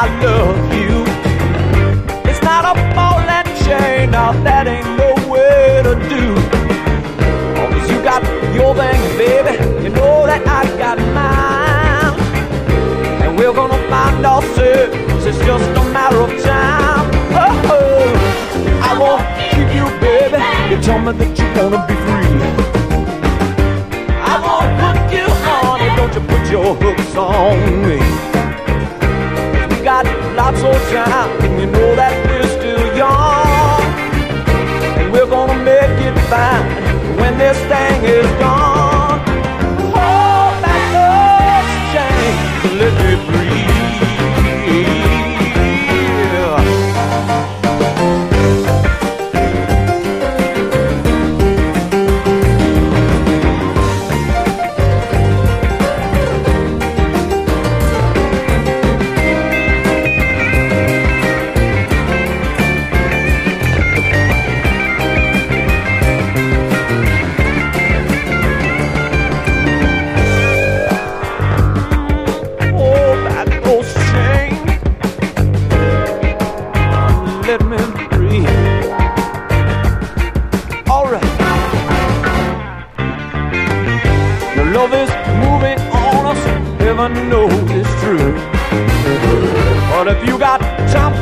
I love you. It's not a ball and chain, now that ain't no way to do. Cause you got your thing, baby, you know that I got mine. And we're gonna find ourselves, it's just a matter of time. Oh, oh. I won't keep you, baby, you tell me that you wanna be free. Is gone. Let me breathe. Alright. Your love is moving on us, heaven knows it's true. But if you got time,